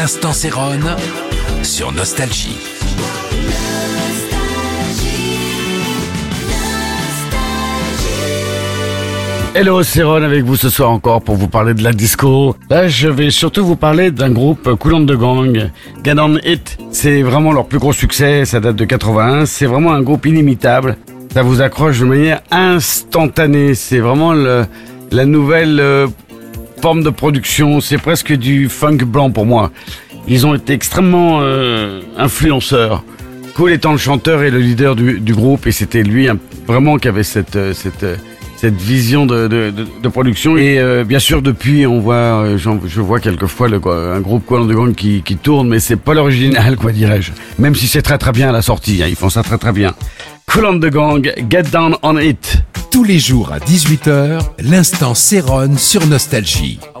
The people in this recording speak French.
L'instant Céron sur Nostalgie. Hello, c'est Ron avec vous ce soir encore pour vous parler de la disco. Là, je vais surtout vous parler d'un groupe Coulomb de Gang, Get On It. C'est vraiment leur plus gros succès, ça date de 81. C'est vraiment un groupe inimitable. Ça vous accroche de manière instantanée. C'est vraiment la nouvelle euh, forme de production. C'est presque du funk blanc pour moi. Ils ont été extrêmement euh, influenceurs. Cole étant le chanteur et le leader du, groupe, et c'était lui hein, vraiment qui avait cette, euh, cette, euh, cette vision de, de, production. Et bien sûr, depuis, on voit, je vois quelquefois quoi, un groupe de Gang qui, qui tourne, mais c'est pas l'original, quoi dirais-je. Même si c'est très très bien à la sortie, hein, ils font ça très très bien. Cool on the Gang, Get Down on It. Tous les jours à 18h, l'instant Céron sur Nostalgie. Oh,